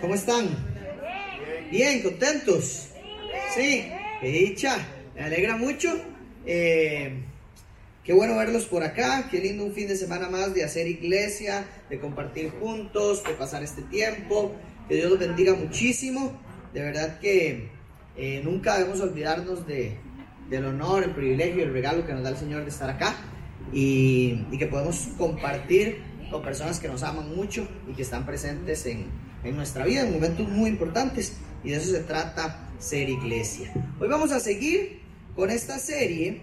¿Cómo están? Bien, contentos. Sí. Me alegra mucho. Eh, qué bueno verlos por acá. Qué lindo un fin de semana más de hacer iglesia, de compartir juntos, de pasar este tiempo. Que Dios los bendiga muchísimo. De verdad que eh, nunca debemos olvidarnos de, del honor, el privilegio, el regalo que nos da el Señor de estar acá y que podemos compartir con personas que nos aman mucho y que están presentes en, en nuestra vida en momentos muy importantes y de eso se trata ser iglesia. Hoy vamos a seguir con esta serie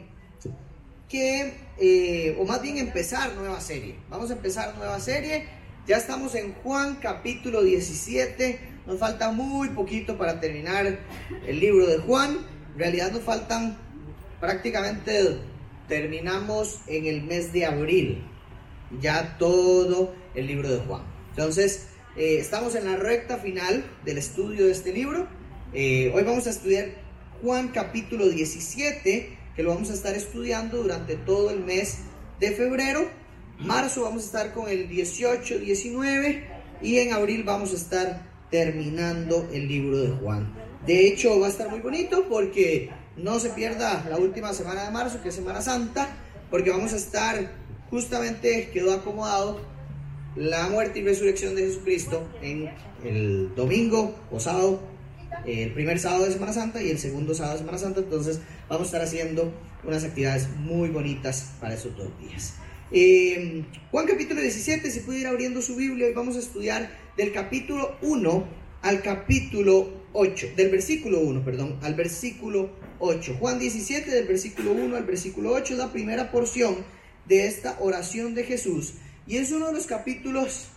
que, eh, o más bien empezar nueva serie. Vamos a empezar nueva serie. Ya estamos en Juan capítulo 17. Nos falta muy poquito para terminar el libro de Juan. En realidad nos faltan prácticamente, terminamos en el mes de abril. Ya todo el libro de Juan. Entonces, eh, estamos en la recta final del estudio de este libro. Eh, hoy vamos a estudiar Juan capítulo 17, que lo vamos a estar estudiando durante todo el mes de febrero. Marzo vamos a estar con el 18, 19 y en abril vamos a estar terminando el libro de Juan. De hecho, va a estar muy bonito porque no se pierda la última semana de marzo, que es Semana Santa, porque vamos a estar justamente, quedó acomodado la muerte y resurrección de Jesucristo en el domingo o sábado, el primer sábado de Semana Santa y el segundo sábado de Semana Santa. Entonces vamos a estar haciendo unas actividades muy bonitas para esos dos días. Eh, Juan capítulo 17, si puede ir abriendo su Biblia, vamos a estudiar del capítulo 1 al capítulo 8, del versículo 1, perdón, al versículo 8. Juan 17, del versículo 1 al versículo 8, es la primera porción de esta oración de Jesús y es uno de los capítulos,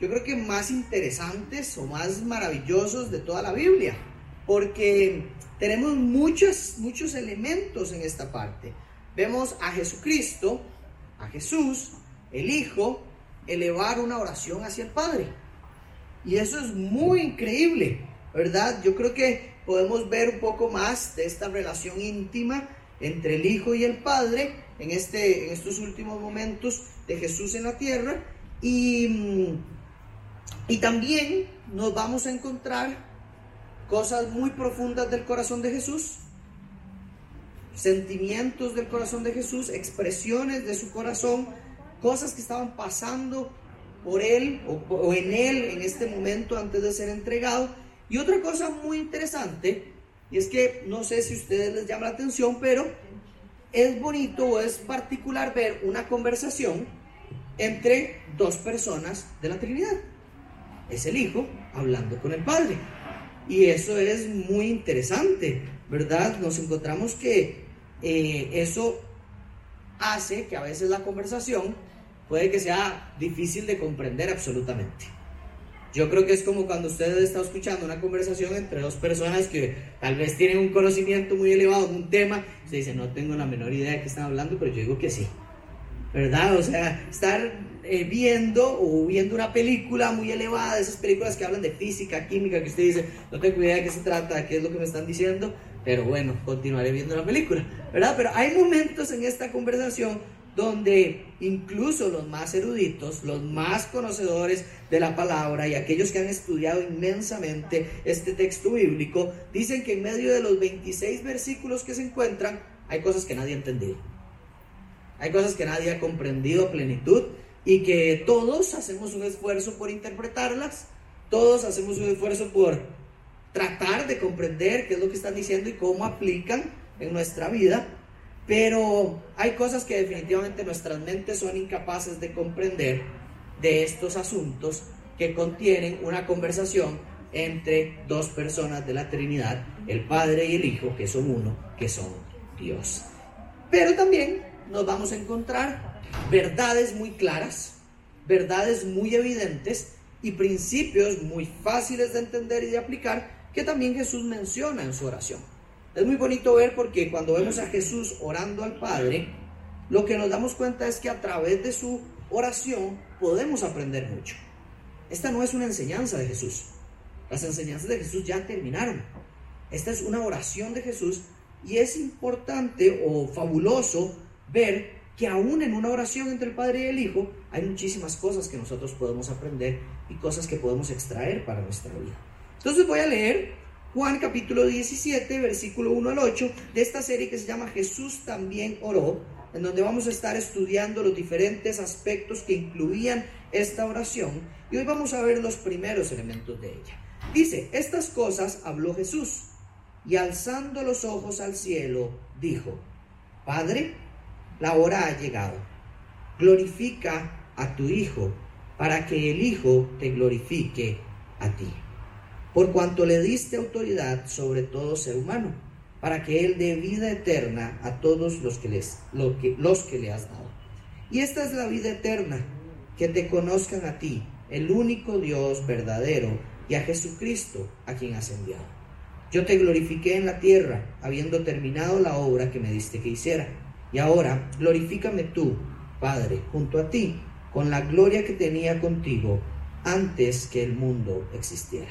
yo creo que más interesantes o más maravillosos de toda la Biblia, porque tenemos muchos, muchos elementos en esta parte. Vemos a Jesucristo, a Jesús, el Hijo, elevar una oración hacia el Padre. Y eso es muy increíble, ¿verdad? Yo creo que podemos ver un poco más de esta relación íntima entre el Hijo y el Padre en, este, en estos últimos momentos de Jesús en la tierra y, mm, y también nos vamos a encontrar cosas muy profundas del corazón de Jesús, sentimientos del corazón de Jesús, expresiones de su corazón, cosas que estaban pasando por él o, o, en él en este momento antes de ser entregado. Y otra cosa muy interesante, y es que no sé si a ustedes les llama la atención, pero es bonito o es particular ver una conversación entre dos personas de la Trinidad. Es el Hijo hablando con el Padre. Y eso es muy interesante, ¿verdad? Nos encontramos que eh, eso hace que a veces la conversación puede que sea difícil de comprender absolutamente. Yo creo que es como cuando usted está escuchando una conversación entre dos personas que tal vez tienen un conocimiento muy elevado en un tema. Usted dice, no tengo la menor idea de qué están hablando, pero yo digo que sí. ¿Verdad? O sea, estar eh, viendo o viendo una película muy elevada, esas películas que hablan de física, química, que usted dice, no tengo idea de qué se trata, de qué es lo que me están diciendo, pero bueno, continuaré viendo la película. ¿Verdad? Pero hay momentos en esta conversación donde incluso los más eruditos, los más conocedores de la palabra y aquellos que han estudiado inmensamente este texto bíblico, dicen que en medio de los 26 versículos que se encuentran, hay cosas que nadie ha entendido. Hay cosas que nadie ha comprendido a plenitud y que todos hacemos un esfuerzo por interpretarlas, todos hacemos un esfuerzo por tratar de comprender qué es lo que están diciendo y cómo aplican en nuestra vida, pero hay cosas que definitivamente nuestras mentes son incapaces de comprender de estos asuntos que contienen una conversación entre dos personas de la Trinidad, el Padre y el Hijo, que son uno, que son Dios. Pero también nos vamos a encontrar verdades muy claras, verdades muy evidentes y principios muy fáciles de entender y de aplicar que también Jesús menciona en su oración. Es muy bonito ver porque cuando vemos a Jesús orando al Padre, lo que nos damos cuenta es que a través de su oración podemos aprender mucho. Esta no es una enseñanza de Jesús. Las enseñanzas de Jesús ya terminaron. Esta es una oración de Jesús y es importante o fabuloso ver que aún en una oración entre el Padre y el Hijo hay muchísimas cosas que nosotros podemos aprender y cosas que podemos extraer para nuestra vida. Entonces voy a leer Juan capítulo 17, versículo 1 al 8 de esta serie que se llama Jesús también oró, en donde vamos a estar estudiando los diferentes aspectos que incluían esta oración y hoy vamos a ver los primeros elementos de ella. Dice, estas cosas habló Jesús y alzando los ojos al cielo, dijo, Padre, la hora ha llegado. Glorifica a tu Hijo, para que el Hijo te glorifique a ti. Por cuanto le diste autoridad sobre todo ser humano, para que Él dé vida eterna a todos los que, les, que, los que le has dado. Y esta es la vida eterna, que te conozcan a ti, el único Dios verdadero, y a Jesucristo, a quien has enviado. Yo te glorifiqué en la tierra, habiendo terminado la obra que me diste que hiciera. Y ahora glorifícame tú, Padre, junto a ti, con la gloria que tenía contigo antes que el mundo existiera.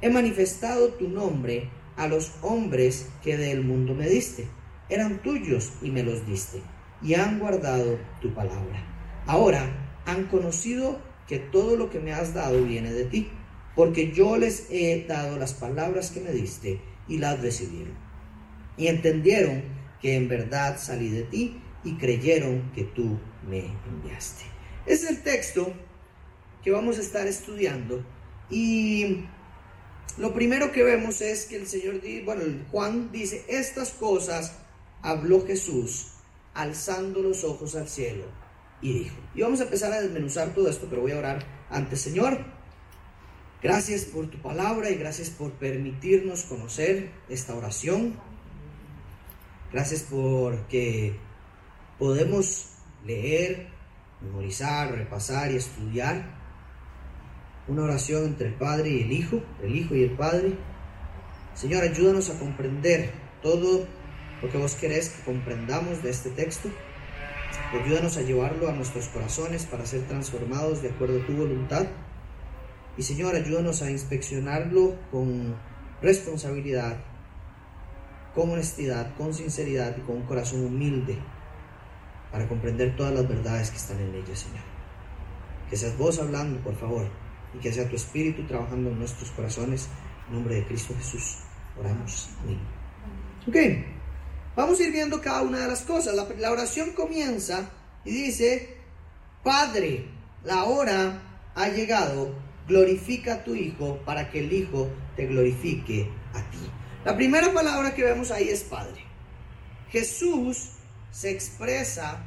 He manifestado tu nombre a los hombres que del mundo me diste. Eran tuyos y me los diste, y han guardado tu palabra. Ahora han conocido que todo lo que me has dado viene de ti, porque yo les he dado las palabras que me diste y las recibieron. Y entendieron que en verdad salí de ti y creyeron que tú me enviaste. Es el texto que vamos a estar estudiando y lo primero que vemos es que el Señor, bueno, Juan dice, estas cosas habló Jesús alzando los ojos al cielo y dijo. Y vamos a empezar a desmenuzar todo esto, pero voy a orar antes, Señor. Gracias por tu palabra y gracias por permitirnos conocer esta oración. Gracias porque podemos leer, memorizar, repasar y estudiar una oración entre el Padre y el Hijo, el Hijo y el Padre. Señor, ayúdanos a comprender todo lo que vos querés que comprendamos de este texto. Ayúdanos a llevarlo a nuestros corazones para ser transformados de acuerdo a tu voluntad. Y Señor, ayúdanos a inspeccionarlo con responsabilidad, con honestidad, con sinceridad y con un corazón humilde para comprender todas las verdades que están en ella, Señor. Que seas vos hablando, por favor, y que sea tu Espíritu trabajando en nuestros corazones. En nombre de Cristo Jesús, oramos. Amén. Ok. Vamos a ir viendo cada una de las cosas. La, oración comienza y dice, Padre, la hora ha llegado, glorifica a tu Hijo para que el Hijo te glorifique a ti. La primera palabra que vemos ahí es Padre. Jesús se expresa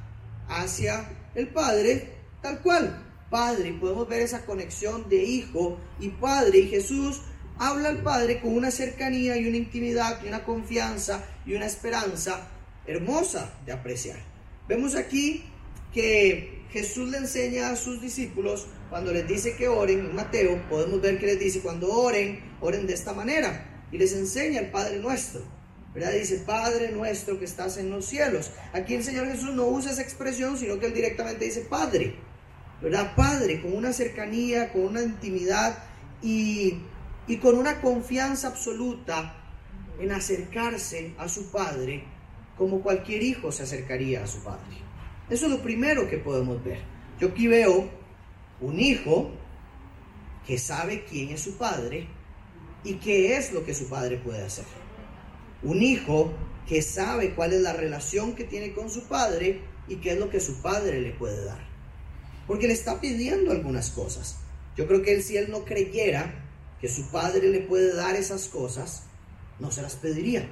hacia el Padre tal cual. Padre, podemos ver esa conexión de Hijo y Padre. Y Jesús habla al Padre con una cercanía y una intimidad y una confianza y una esperanza hermosa de apreciar. Vemos aquí que Jesús le enseña a sus discípulos cuando les dice que oren, en Mateo podemos ver que les dice cuando oren, oren de esta manera y les enseña el Padre nuestro. ¿verdad? Dice, Padre nuestro que estás en los cielos. Aquí el Señor Jesús no usa esa expresión, sino que él directamente dice Padre, ¿verdad? Padre, con una cercanía, con una intimidad y, y con una confianza absoluta en acercarse a su Padre como cualquier hijo se acercaría a su Padre. Eso es lo primero que podemos ver. Yo aquí veo un hijo que sabe quién es su Padre y qué es lo que su Padre puede hacer. Un hijo que sabe cuál es la relación que tiene con su Padre y qué es lo que su Padre le puede dar. Porque le está pidiendo algunas cosas. Yo creo que él, si él no creyera que su Padre le puede dar esas cosas, no se las pediría.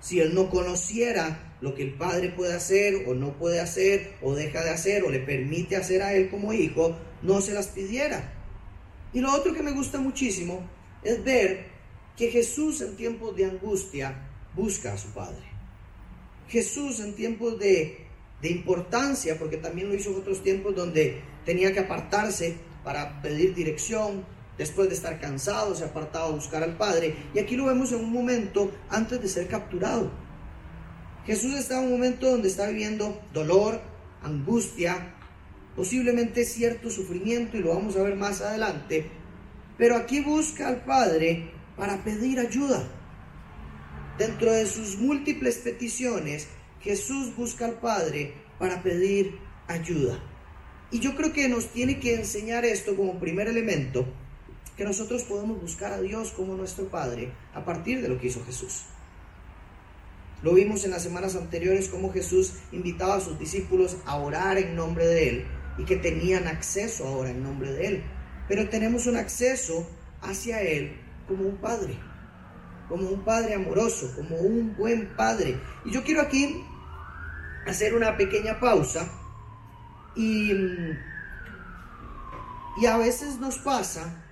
Si él no conociera lo que el padre puede hacer o no puede hacer o deja de hacer o le permite hacer a él como hijo, no se las pidiera. Y lo otro que me gusta muchísimo es ver que Jesús en tiempos de angustia busca a su Padre. Jesús en tiempos de, de importancia, porque también lo hizo en otros tiempos donde tenía que apartarse para pedir dirección, Después de estar cansado, se ha apartado a buscar al Padre. Y aquí lo vemos en un momento antes de ser capturado. Jesús está en un momento donde está viviendo dolor, angustia, posiblemente cierto sufrimiento, y lo vamos a ver más adelante. Pero aquí busca al Padre para pedir ayuda. Dentro de sus múltiples peticiones, Jesús busca al Padre para pedir ayuda. Y yo creo que nos tiene que enseñar esto como primer elemento, que nosotros podemos buscar a Dios como nuestro Padre a partir de lo que hizo Jesús. Lo vimos en las semanas anteriores como Jesús invitaba a sus discípulos a orar en nombre de Él y que tenían acceso ahora en nombre de Él. Pero tenemos un acceso hacia Él como un Padre, como un Padre amoroso, como un buen Padre. Y yo quiero aquí hacer una pequeña pausa y, y a veces nos pasa,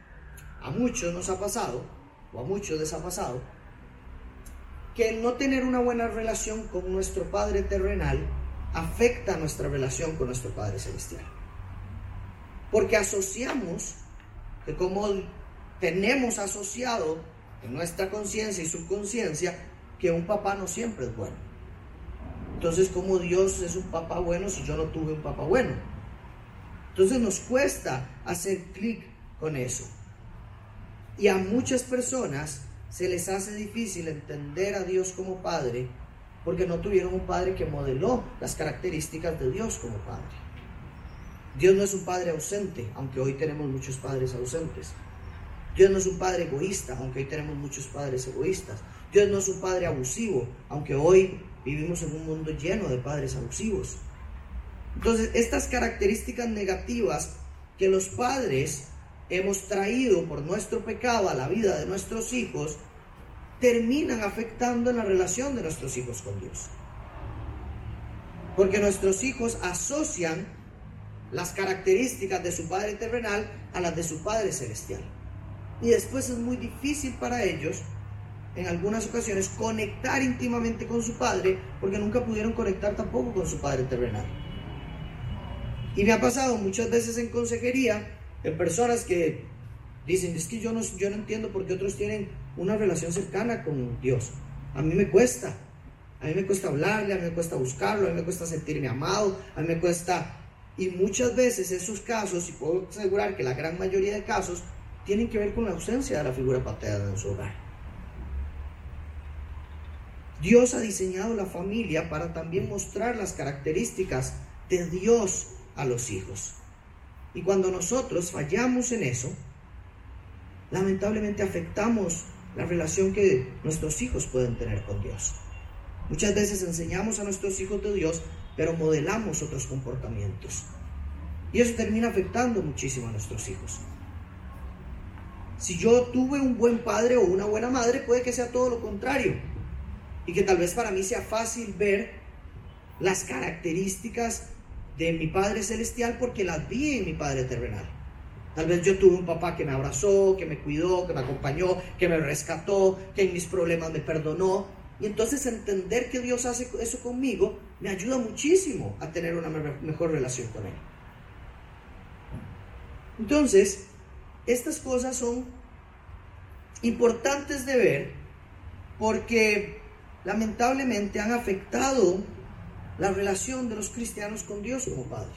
a muchos nos ha pasado, o a muchos les ha pasado, que el no tener una buena relación con nuestro Padre terrenal afecta nuestra relación con nuestro Padre celestial. Porque asociamos que como tenemos asociado en nuestra conciencia y subconsciencia que un papá no siempre es bueno. Entonces, ¿cómo Dios es un papá bueno si yo no tuve un papá bueno? Entonces nos cuesta hacer clic con eso. Y a muchas personas se les hace difícil entender a Dios como Padre porque no tuvieron un Padre que modeló las características de Dios como Padre. Dios no es un Padre ausente, aunque hoy tenemos muchos padres ausentes. Dios no es un Padre egoísta, aunque hoy tenemos muchos padres egoístas. Dios no es un Padre abusivo, aunque hoy vivimos en un mundo lleno de padres abusivos. Entonces, estas características negativas que los padres hemos traído por nuestro pecado a la vida de nuestros hijos, terminan afectando la relación de nuestros hijos con Dios. Porque nuestros hijos asocian las características de su Padre terrenal a las de su Padre celestial. Y después es muy difícil para ellos, en algunas ocasiones, conectar íntimamente con su Padre, porque nunca pudieron conectar tampoco con su Padre terrenal. Y me ha pasado muchas veces en consejería en personas que dicen, es que yo no, yo no entiendo por qué otros tienen una relación cercana con Dios. A mí me cuesta. A mí me cuesta hablarle, a mí me cuesta buscarlo, a mí me cuesta sentirme amado, a mí me cuesta... Y muchas veces esos casos, y puedo asegurar que la gran mayoría de casos, tienen que ver con la ausencia de la figura paterna en su hogar. Dios ha diseñado la familia para también mostrar las características de Dios a los hijos. Y cuando nosotros fallamos en eso, lamentablemente afectamos la relación que nuestros hijos pueden tener con Dios. Muchas veces enseñamos a nuestros hijos de Dios, pero modelamos otros comportamientos. Y eso termina afectando muchísimo a nuestros hijos. Si yo tuve un buen padre o una buena madre, puede que sea todo lo contrario. Y que tal vez para mí sea fácil ver las características de mi Padre Celestial porque las vi en mi Padre Terrenal. Tal vez yo tuve un papá que me abrazó, que me cuidó, que me acompañó, que me rescató, que en mis problemas me perdonó. Y entonces entender que Dios hace eso conmigo me ayuda muchísimo a tener una mejor relación con Él. Entonces, estas cosas son importantes de ver porque lamentablemente han afectado la relación de los cristianos con Dios como Padre.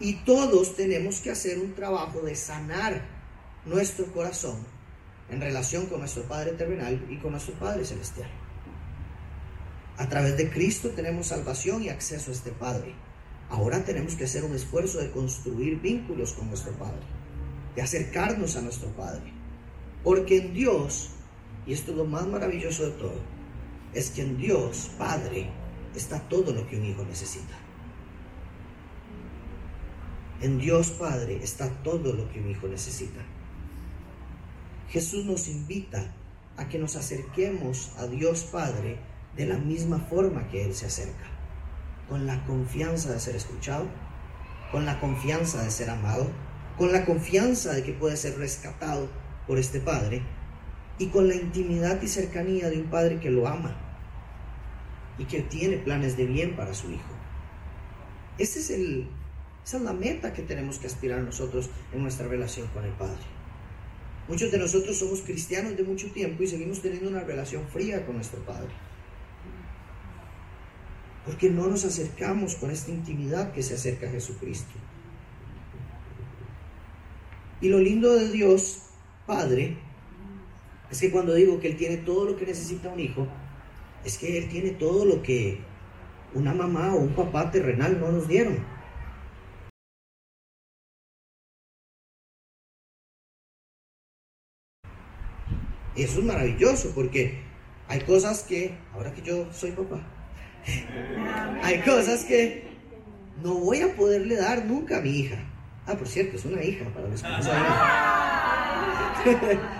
Y todos tenemos que hacer un trabajo de sanar nuestro corazón en relación con nuestro Padre terrenal y con nuestro Padre celestial. A través de Cristo tenemos salvación y acceso a este Padre. Ahora tenemos que hacer un esfuerzo de construir vínculos con nuestro Padre, de acercarnos a nuestro Padre. Porque en Dios, y esto es lo más maravilloso de todo, es que en Dios, Padre, está todo lo que un hijo necesita. En Dios Padre está todo lo que un hijo necesita. Jesús nos invita a que nos acerquemos a Dios Padre de la misma forma que Él se acerca, con la confianza de ser escuchado, con la confianza de ser amado, con la confianza de que puede ser rescatado por este Padre y con la intimidad y cercanía de un Padre que lo ama y que tiene planes de bien para su hijo. Ese es el, esa es la meta que tenemos que aspirar nosotros en nuestra relación con el Padre. Muchos de nosotros somos cristianos de mucho tiempo y seguimos teniendo una relación fría con nuestro Padre. Porque no nos acercamos con esta intimidad que se acerca a Jesucristo. Y lo lindo de Dios, Padre, es que cuando digo que Él tiene todo lo que necesita un hijo, es que Él tiene todo lo que una mamá o un papá terrenal no nos dieron. Eso es maravilloso porque hay cosas que, ahora que yo soy papá, hay cosas que no voy a poderle dar nunca a mi hija. Ah, por cierto, es una hija para los que no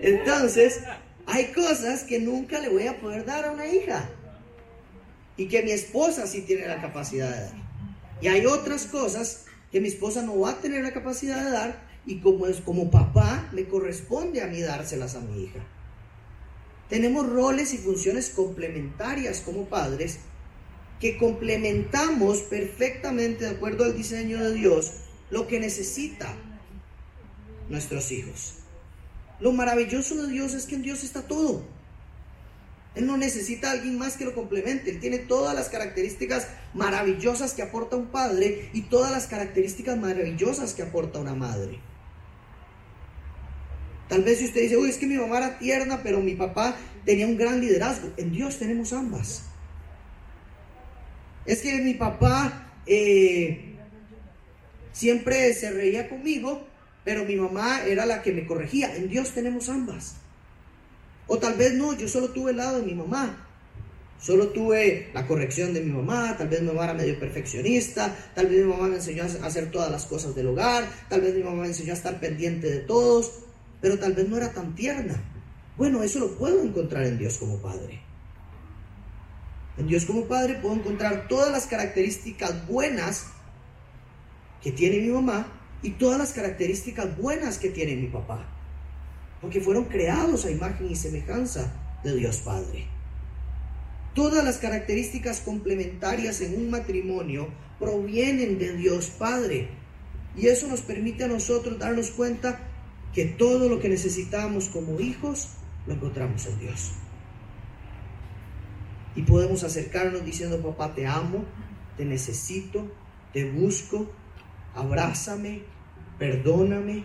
Entonces, hay cosas que nunca le voy a poder dar a una hija y que mi esposa sí tiene la capacidad de dar. Y hay otras cosas que mi esposa no va a tener la capacidad de dar y como es como papá me corresponde a mí dárselas a mi hija. Tenemos roles y funciones complementarias como padres que complementamos perfectamente de acuerdo al diseño de Dios lo que necesita nuestros hijos. Lo maravilloso de Dios es que en Dios está todo. Él no necesita a alguien más que lo complemente. Él tiene todas las características maravillosas que aporta un padre y todas las características maravillosas que aporta una madre. Tal vez si usted dice, uy, es que mi mamá era tierna, pero mi papá tenía un gran liderazgo. En Dios tenemos ambas. Es que mi papá eh, siempre se reía conmigo, pero mi mamá era la que me corregía. En Dios tenemos ambas. O tal vez no, yo solo tuve el lado de mi mamá. Solo tuve la corrección de mi mamá, tal vez mi mamá era medio perfeccionista, tal vez mi mamá me enseñó a hacer todas las cosas del hogar, tal vez mi mamá me enseñó a estar pendiente de todos pero tal vez no era tan tierna. Bueno, eso lo puedo encontrar en Dios como Padre. En Dios como Padre puedo encontrar todas las características buenas que tiene mi mamá y todas las características buenas que tiene mi papá. Porque fueron creados a imagen y semejanza de Dios Padre. Todas las características complementarias en un matrimonio provienen de Dios Padre. Y eso nos permite a nosotros darnos cuenta que todo lo que necesitamos como hijos lo encontramos en Dios. Y podemos acercarnos diciendo, papá, te amo, te necesito, te busco, abrázame, perdóname,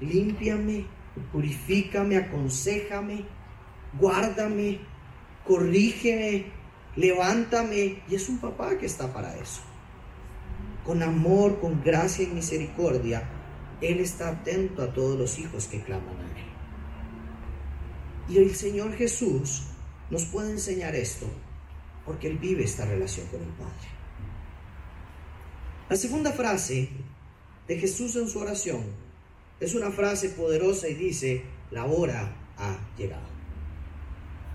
límpiame, purifícame, aconsejame, guárdame, corrígeme, levántame. Y es un papá que está para eso. Con amor, con gracia y misericordia él está atento a todos los hijos que claman a Él. Y el Señor Jesús nos puede enseñar esto porque Él vive esta relación con el Padre. La segunda frase de Jesús en su oración es una frase poderosa y dice, la hora ha llegado.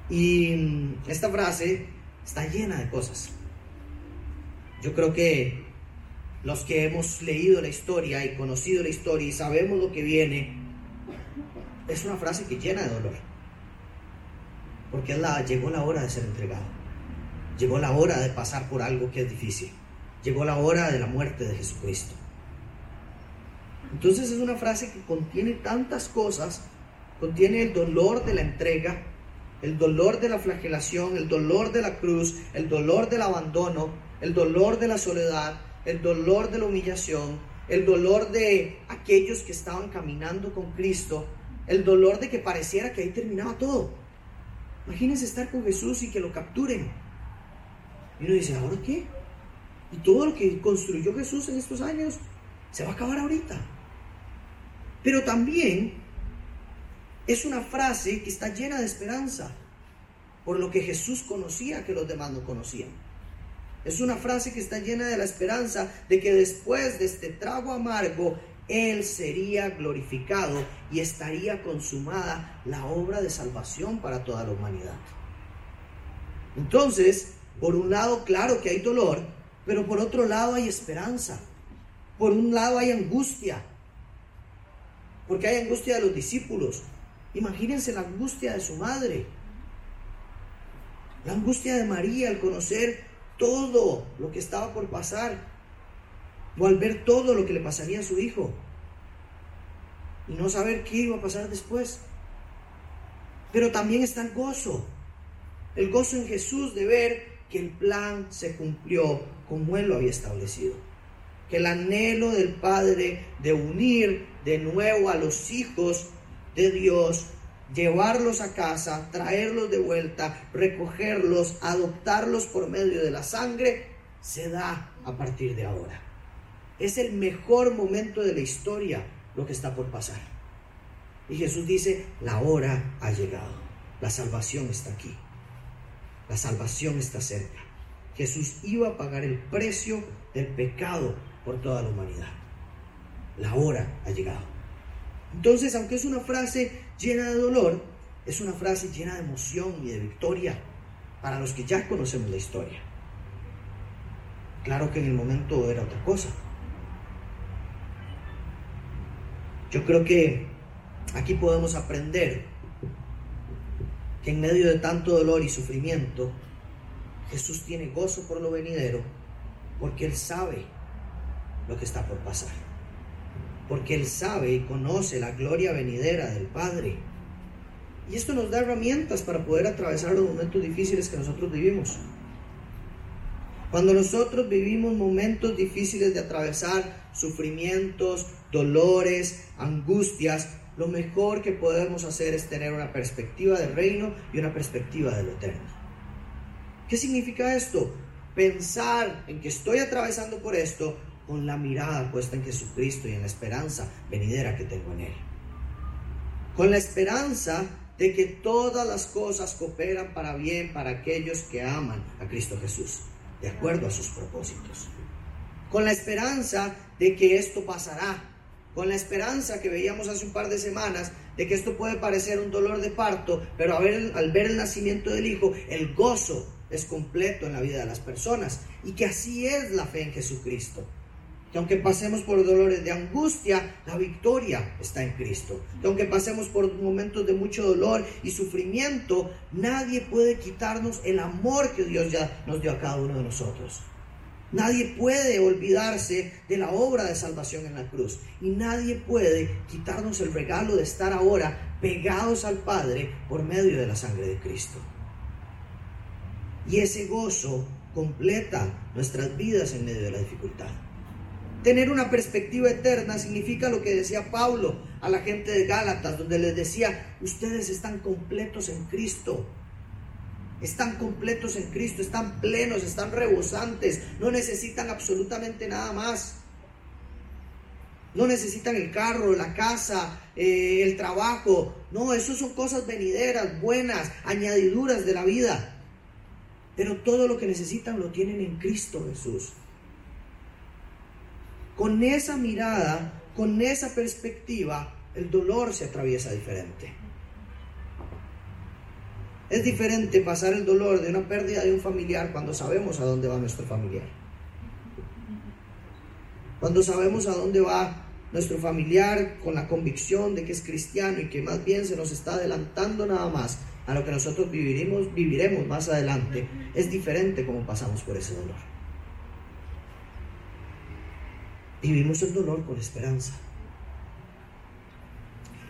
Y esta frase está llena de cosas. Yo creo que los que hemos leído la historia y conocido la historia y sabemos lo que viene, es una frase que llena de dolor. Porque llegó la hora de ser entregado. Llegó la hora de pasar por algo que es difícil. Llegó la hora de la muerte de Jesucristo. Entonces es una frase que contiene tantas cosas. Contiene el dolor de la entrega, el dolor de la flagelación, el dolor de la cruz, el dolor del abandono, el dolor de la soledad, el dolor de la humillación, el dolor de aquellos que estaban caminando con Cristo, el dolor de que pareciera que ahí terminaba todo. Imagínense estar con Jesús y que lo capturen. Y uno dice, ¿ahora qué? Y todo lo que construyó Jesús en estos años se va a acabar ahorita. Pero también es una frase que está llena de esperanza, por lo que Jesús conocía que los demás no conocían. Es una frase que está llena de la esperanza de que después de este trago amargo, Él sería glorificado y estaría consumada la obra de salvación para toda la humanidad. Entonces, por un lado, claro que hay dolor, pero por otro lado hay esperanza. Por un lado hay angustia, porque hay angustia de los discípulos. Imagínense la angustia de su madre, la angustia de María al conocer todo lo que estaba por pasar, o al ver todo lo que le pasaría a su hijo, y no saber qué iba a pasar después. Pero también está el gozo, el gozo en Jesús de ver que el plan se cumplió como Él lo había establecido. Que el anhelo del Padre de unir de nuevo a los hijos de Dios llevarlos a casa, traerlos de vuelta, recogerlos, adoptarlos por medio de la sangre, se da a partir de ahora. Es el mejor momento de la historia lo que está por pasar. Y Jesús dice, la hora ha llegado, la salvación está aquí, la salvación está cerca. Jesús iba a pagar el precio del pecado por toda la humanidad. La hora ha llegado. Entonces, aunque es una frase llena de dolor, es una frase llena de emoción y de victoria para los que ya conocemos la historia. Claro que en el momento era otra cosa. Yo creo que aquí podemos aprender que en medio de tanto dolor y sufrimiento, Jesús tiene gozo por lo venidero, porque Él sabe lo que está por pasar. Porque Él sabe y conoce la gloria venidera del Padre. Y esto nos da herramientas para poder atravesar los momentos difíciles que nosotros vivimos. Cuando nosotros vivimos momentos difíciles de atravesar, sufrimientos, dolores, angustias, lo mejor que podemos hacer es tener una perspectiva del reino y una perspectiva del eterno. ¿Qué significa esto? Pensar en que estoy atravesando por esto con la mirada puesta en Jesucristo y en la esperanza venidera que tengo en Él. Con la esperanza de que todas las cosas cooperan para bien para aquellos que aman a Cristo Jesús de acuerdo a sus propósitos. Con la esperanza de que esto pasará, con la esperanza que veíamos hace un par de semanas de que esto puede parecer un dolor de parto, pero ver, al ver el nacimiento del Hijo, el gozo es completo en la vida de las personas y que así es la fe en Jesucristo que aunque pasemos por dolores de angustia, la victoria está en Cristo. Que aunque pasemos por momentos de mucho dolor y sufrimiento, nadie puede quitarnos el amor que Dios ya nos dio a cada uno de nosotros. Nadie puede olvidarse de la obra de salvación en la cruz. Y nadie puede quitarnos el regalo de estar ahora pegados al Padre por medio de la sangre de Cristo. Y ese gozo completa nuestras vidas en medio de la dificultad. Tener una perspectiva eterna significa lo que decía Pablo a la gente de Gálatas, donde les decía, ustedes están completos en Cristo. Están completos en Cristo, están plenos, están rebosantes, no necesitan absolutamente nada más. No necesitan el carro, la casa, eh, el trabajo. No, eso son cosas venideras, buenas, añadiduras de la vida. Pero todo lo que necesitan lo tienen en Cristo Jesús. Con esa mirada, con esa perspectiva, el dolor se atraviesa diferente. Es diferente pasar el dolor de una pérdida de un familiar cuando sabemos a dónde va nuestro familiar. Cuando sabemos a dónde va nuestro familiar con la convicción de que es cristiano y que más bien se nos está adelantando nada más a lo que nosotros viviremos, viviremos más adelante, es diferente como pasamos por ese dolor. Vivimos el dolor con esperanza.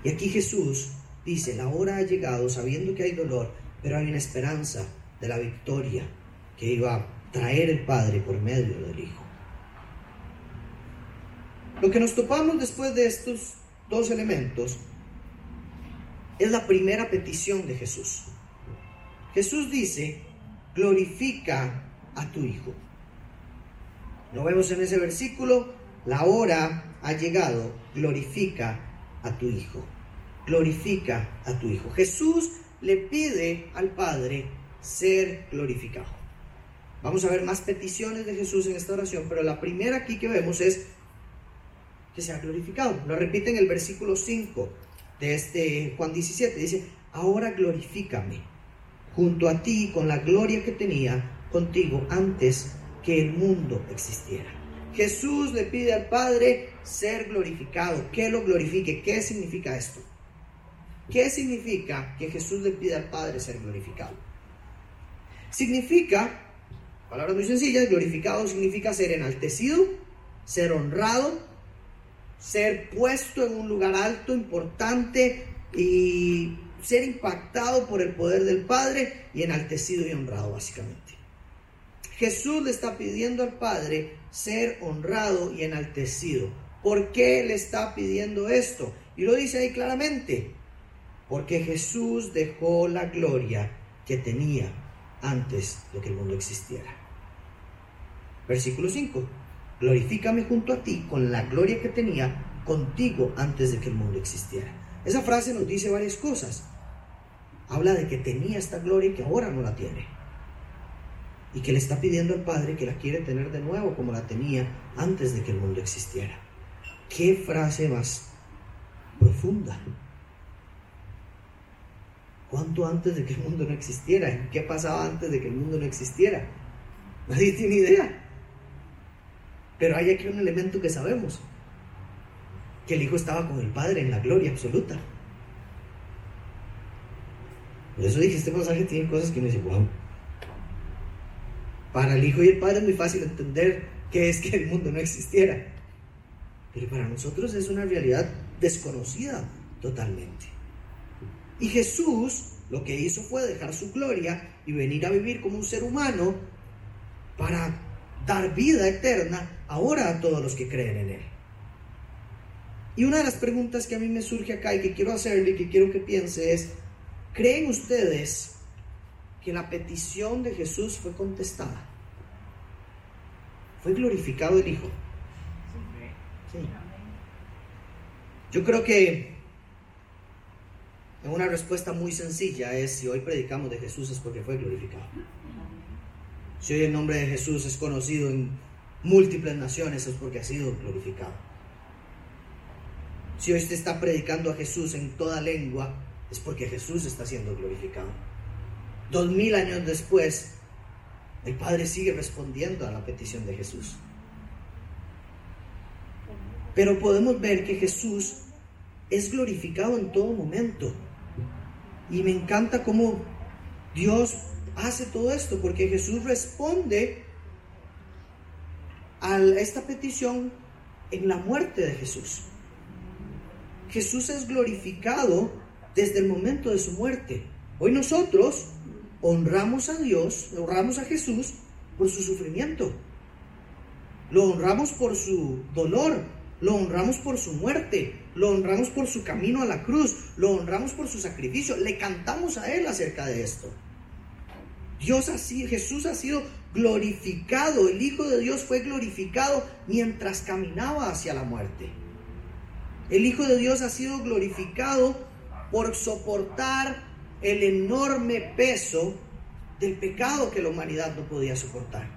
Y aquí Jesús dice, la hora ha llegado sabiendo que hay dolor, pero hay una esperanza de la victoria que iba a traer el Padre por medio del Hijo. Lo que nos topamos después de estos dos elementos es la primera petición de Jesús. Jesús dice, glorifica a tu Hijo. Lo vemos en ese versículo, la hora ha llegado, glorifica a tu Hijo. Glorifica a tu Hijo. Jesús le pide al Padre ser glorificado. Vamos a ver más peticiones de Jesús en esta oración, pero la primera aquí que vemos es que sea glorificado. Lo repite en el versículo 5 de este Juan 17. Dice, ahora glorifícame junto a ti con la gloria que tenía contigo antes que el mundo existiera. Jesús le pide al Padre ser glorificado, que lo glorifique. ¿Qué significa esto? ¿Qué significa que Jesús le pide al Padre ser glorificado? Significa, palabras muy sencillas, glorificado significa ser enaltecido, ser honrado, ser puesto en un lugar alto, importante y ser impactado por el poder del Padre y enaltecido y honrado básicamente. Jesús le está pidiendo al Padre ser honrado y enaltecido. ¿Por qué le está pidiendo esto? Y lo dice ahí claramente. porque Jesús dejó la gloria que tenía antes de que el mundo existiera. Versículo 5. Glorifícame junto a ti con la gloria que tenía contigo antes de que el mundo existiera. Esa frase nos dice varias cosas. Habla de que tenía esta gloria y que ahora no la tiene. Y que le está pidiendo al Padre que la quiere tener de nuevo como la tenía antes de que el mundo existiera. Qué frase más profunda. ¿Cuánto antes de que el mundo no existiera? ¿Qué pasaba antes de que el mundo no existiera? Nadie tiene idea. Pero hay aquí un elemento que sabemos que el Hijo estaba con el Padre en la gloria absoluta. Por eso dije, este pasaje tiene cosas que uno dice, wow. Para el Hijo y el Padre es muy fácil entender que es que el mundo no existiera. Pero para nosotros es una realidad desconocida totalmente. Y Jesús lo que hizo fue dejar su gloria y venir a vivir como un ser humano para dar vida eterna ahora a todos los que creen en Él. Y una de las preguntas que a mí me surge acá y que quiero hacerle y que quiero que piense es, ¿creen ustedes que la petición de Jesús fue contestada? ¿Fue glorificado el Hijo? Sí. Yo creo que una respuesta muy sencilla es si hoy predicamos de Jesús es porque fue glorificado. Si hoy el nombre de Jesús es conocido en múltiples naciones es porque ha sido glorificado. Si hoy usted está predicando a Jesús en toda lengua, es porque Jesús está siendo glorificado. Dos mil años después, el Padre sigue respondiendo a la petición de Jesús. Pero podemos ver que Jesús es glorificado en todo momento. Y me encanta cómo Dios hace todo esto, porque Jesús responde a esta petición en la muerte de Jesús. Jesús es glorificado desde el momento de su muerte. Hoy nosotros honramos a Dios, honramos a Jesús por su sufrimiento. Lo honramos por su dolor, lo honramos por su muerte, lo honramos por su camino a la cruz, lo honramos por su sacrificio, le cantamos a Él acerca de esto. Dios así, Jesús ha sido glorificado, el Hijo de Dios fue glorificado mientras caminaba hacia la muerte. El Hijo de Dios ha sido glorificado por soportar el enorme peso del pecado que la humanidad no podía soportar.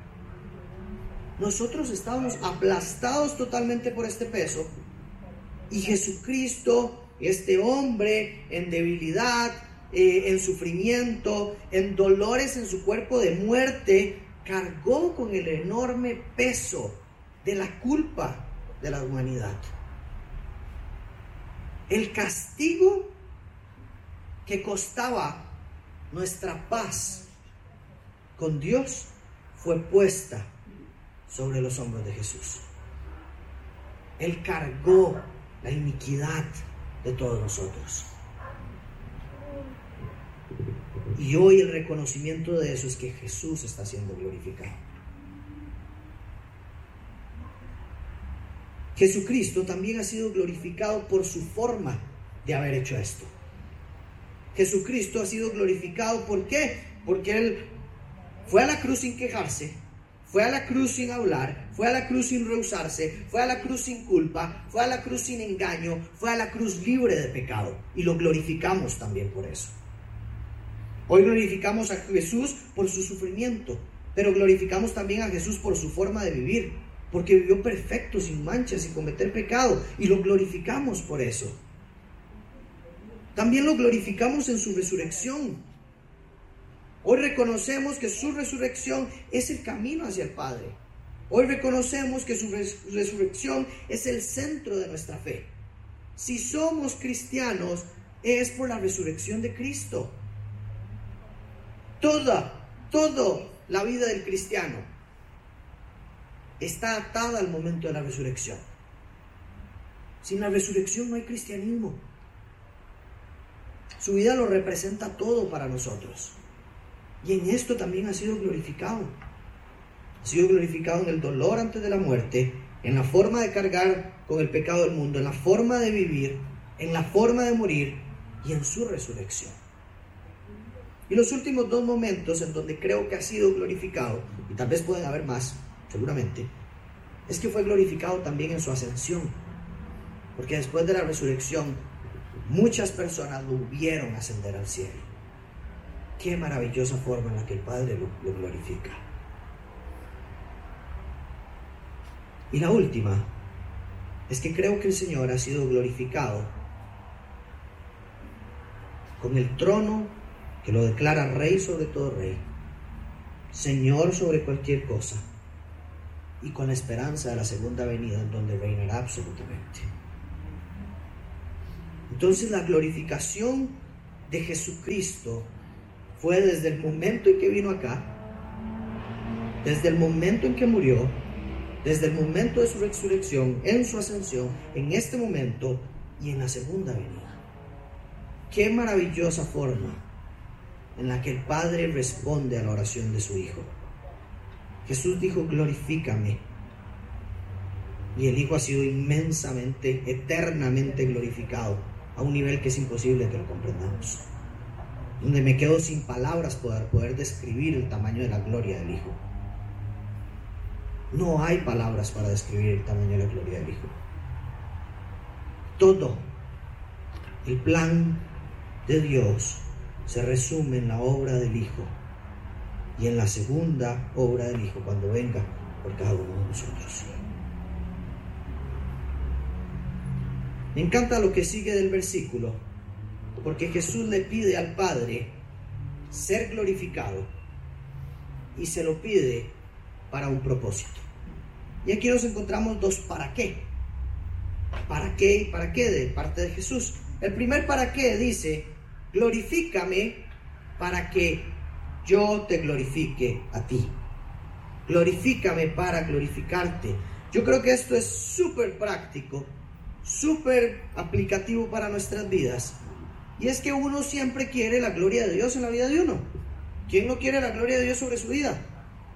Nosotros estábamos aplastados totalmente por este peso y Jesucristo, este hombre en debilidad, eh, en sufrimiento, en dolores en su cuerpo de muerte, cargó con el enorme peso de la culpa de la humanidad. El castigo que costaba nuestra paz con Dios fue puesta sobre los hombros de Jesús. Él cargó la iniquidad de todos nosotros. Y hoy el reconocimiento de eso es que Jesús está siendo glorificado. Jesucristo también ha sido glorificado por su forma de haber hecho esto. Jesucristo ha sido glorificado, ¿por qué? Porque Él fue a la cruz sin quejarse, fue a la cruz sin hablar, fue a la cruz sin rehusarse, fue a la cruz sin culpa, fue a la cruz sin engaño, fue a la cruz libre de pecado. Y lo glorificamos también por eso. Hoy glorificamos a Jesús por su sufrimiento, pero glorificamos también a Jesús por su forma de vivir porque vivió perfecto, sin manchas, sin cometer pecado, y lo glorificamos por eso. También lo glorificamos en su resurrección. Hoy reconocemos que su resurrección es el camino hacia el Padre. Hoy reconocemos que su resurrección es el centro de nuestra fe. Si somos cristianos, es por la resurrección de Cristo. Toda, toda la vida del cristiano está atada al momento de la resurrección. Sin la resurrección no hay cristianismo. Su vida lo representa todo para nosotros. Y en esto también ha sido glorificado. Ha sido glorificado en el dolor antes de la muerte, en la forma de cargar con el pecado del mundo, en la forma de vivir, en la forma de morir y en su resurrección. Y los últimos dos momentos en donde creo que ha sido glorificado, y tal vez pueden haber más, seguramente, es que fue glorificado también en su ascensión. Porque después de la resurrección, muchas personas lo vieron ascender al cielo. Qué maravillosa forma en la que el Padre lo, lo glorifica. Y la última es que creo que el Señor ha sido glorificado con el trono que lo declara rey sobre todo rey, Señor sobre cualquier cosa, y con la esperanza de la segunda venida en donde reinará absolutamente. Entonces la glorificación de Jesucristo fue desde el momento en que vino acá, desde el momento en que murió, desde el momento de su resurrección, en su ascensión, en este momento y en la segunda venida. Qué maravillosa forma en la que el Padre responde a la oración de su Hijo. Jesús dijo, glorifícame. Y el Hijo ha sido inmensamente, eternamente glorificado a un nivel que es imposible que lo comprendamos. Donde me quedo sin palabras para poder describir el tamaño de la gloria del Hijo. No hay palabras para describir el tamaño de la gloria del Hijo. Todo el plan de Dios se resume en la obra del Hijo y en la segunda obra del Hijo cuando venga por cada uno de nosotros. Me encanta lo que sigue del versículo, porque Jesús le pide al Padre ser glorificado y se lo pide para un propósito. Y aquí nos encontramos dos para qué. ¿Para qué y para qué de parte de Jesús? El primer para qué dice, glorifícame para que yo te glorifique a ti. Glorifícame para glorificarte. Yo creo que esto es súper práctico, súper aplicativo para nuestras vidas. Y es que uno siempre quiere la gloria de Dios en la vida de uno. ¿Quién no quiere la gloria de Dios sobre su vida?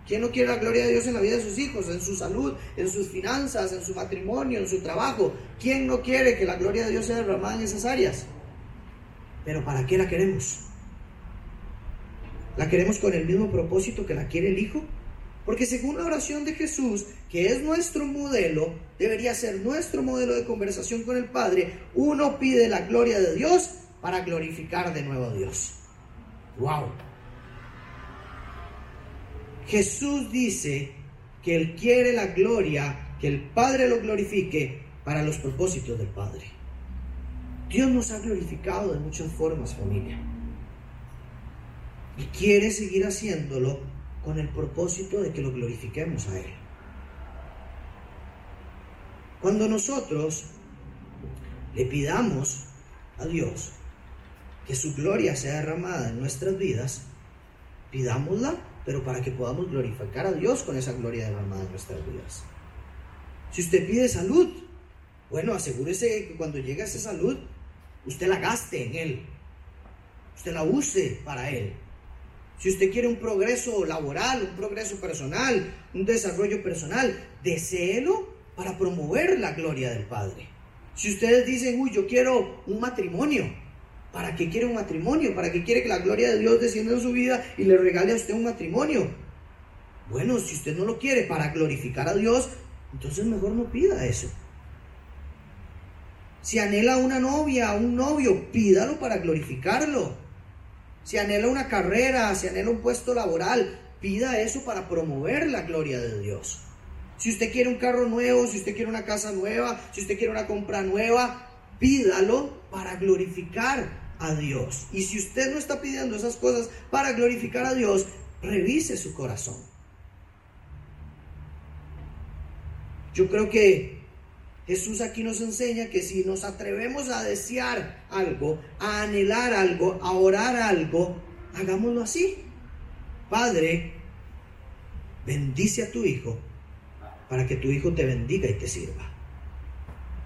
¿Quién no quiere la gloria de Dios en la vida de sus hijos, en su salud, en sus finanzas, en su matrimonio, en su trabajo? ¿Quién no quiere que la gloria de Dios sea derramada en esas áreas? Pero ¿para qué la queremos? ¿La queremos con el mismo propósito que la quiere el Hijo? Porque según la oración de Jesús, que es nuestro modelo, debería ser nuestro modelo de conversación con el Padre, uno pide la gloria de Dios para glorificar de nuevo a Dios. ¡Wow! Jesús dice que Él quiere la gloria, que el Padre lo glorifique para los propósitos del Padre. Dios nos ha glorificado de muchas formas, familia. Y quiere seguir haciéndolo con el propósito de que lo glorifiquemos a Él. Cuando nosotros le pidamos a Dios que su gloria sea derramada en nuestras vidas, pidámosla, pero para que podamos glorificar a Dios con esa gloria derramada en nuestras vidas. Si usted pide salud, bueno, asegúrese que cuando llegue a esa salud, usted la gaste en Él. Usted la use para Él. Si usted quiere un progreso laboral, un progreso personal, un desarrollo personal, deséelo para promover la gloria del Padre. Si ustedes dicen, uy, yo quiero un matrimonio, ¿para qué quiere un matrimonio? ¿Para qué quiere que la gloria de Dios descienda en su vida y le regale a usted un matrimonio? Bueno, si usted no lo quiere para glorificar a Dios, entonces mejor no pida eso. Si anhela una novia, un novio, pídalo para glorificarlo. Si anhela una carrera, si anhela un puesto laboral, pida eso para promover la gloria de Dios. Si usted quiere un carro nuevo, si usted quiere una casa nueva, si usted quiere una compra nueva, pídalo para glorificar a Dios. Y si usted no está pidiendo esas cosas para glorificar a Dios, revise su corazón. Yo creo que Jesús aquí nos enseña que si nos atrevemos a desear algo, a anhelar algo, a orar algo, hagámoslo así. Padre, bendice a tu Hijo para que tu Hijo te bendiga y te sirva.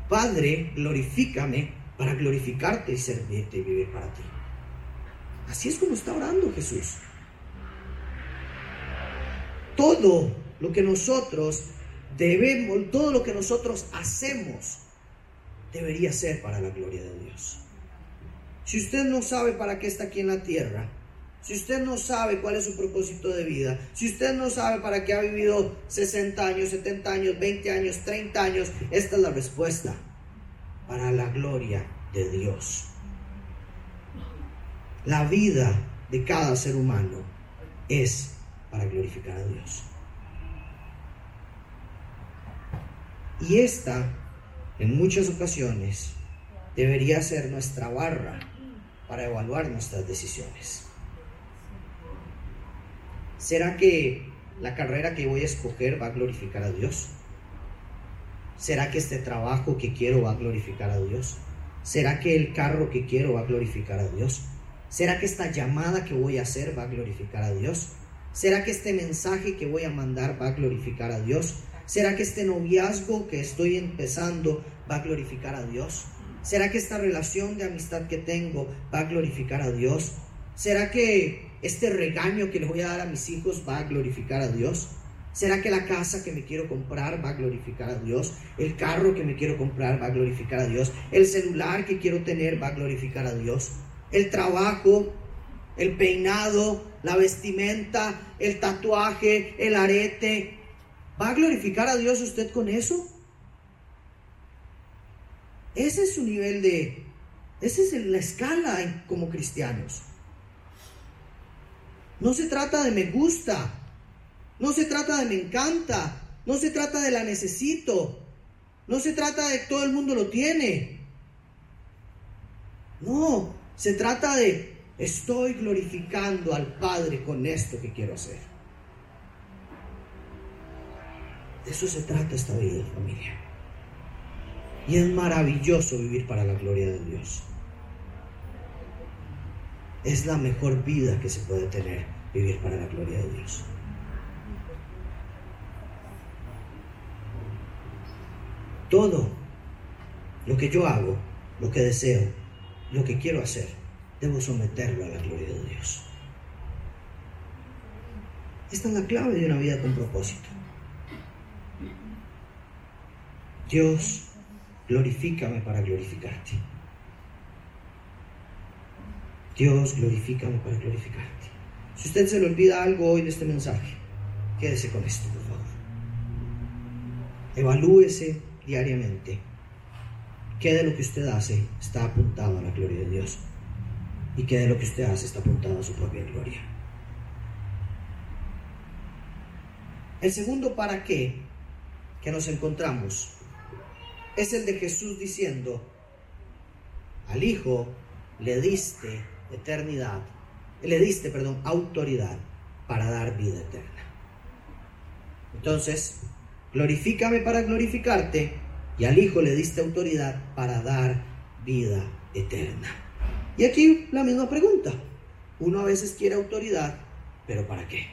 Padre, glorifícame para glorificarte y servirte y vivir para ti. Así es como está orando Jesús. Todo lo que nosotros debemos, todo lo que nosotros hacemos debería ser para la gloria de Dios. Si usted no sabe para qué está aquí en la tierra, si usted no sabe cuál es su propósito de vida, si usted no sabe para qué ha vivido 60 años, 70 años, 20 años, 30 años, esta es la respuesta. Para la gloria de Dios. La vida de cada ser humano es para glorificar a Dios. Y esta, en muchas ocasiones, debería ser nuestra barra para evaluar nuestras decisiones. ¿Será que la carrera que voy a escoger va a glorificar a Dios? ¿Será que este trabajo que quiero va a glorificar a Dios? ¿Será que el carro que quiero va a glorificar a Dios? ¿Será que esta llamada que voy a hacer va a glorificar a Dios? ¿Será que este mensaje que voy a mandar va a glorificar a Dios? ¿Será que este noviazgo que estoy empezando va a glorificar a Dios? ¿Será que esta relación de amistad que tengo va a glorificar a Dios? ¿Será que este regaño que le voy a dar a mis hijos va a glorificar a Dios? ¿Será que la casa que me quiero comprar va a glorificar a Dios? ¿El carro que me quiero comprar va a glorificar a Dios? ¿El celular que quiero tener va a glorificar a Dios? ¿El trabajo, el peinado, la vestimenta, el tatuaje, el arete? ¿Va a glorificar a Dios usted con eso? Ese es su nivel de... Esa es la escala como cristianos. No se trata de me gusta, no se trata de me encanta, no se trata de la necesito, no se trata de todo el mundo lo tiene. No, se trata de estoy glorificando al Padre con esto que quiero hacer. De eso se trata esta vida, familia. Y es maravilloso vivir para la gloria de Dios. Es la mejor vida que se puede tener, vivir para la gloria de Dios. Todo lo que yo hago, lo que deseo, lo que quiero hacer, debo someterlo a la gloria de Dios. Esta es la clave de una vida con propósito. Dios, glorifícame para glorificarte. Dios, glorifícame para glorificarte. Si usted se le olvida algo hoy de este mensaje, quédese con esto, por favor. Evalúese diariamente qué de lo que usted hace está apuntado a la gloria de Dios y qué de lo que usted hace está apuntado a su propia gloria. El segundo para qué que nos encontramos es el de Jesús diciendo, al Hijo le diste eternidad, le diste, perdón, autoridad para dar vida eterna. Entonces, glorifícame para glorificarte y al Hijo le diste autoridad para dar vida eterna. Y aquí la misma pregunta. Uno a veces quiere autoridad, pero ¿para qué?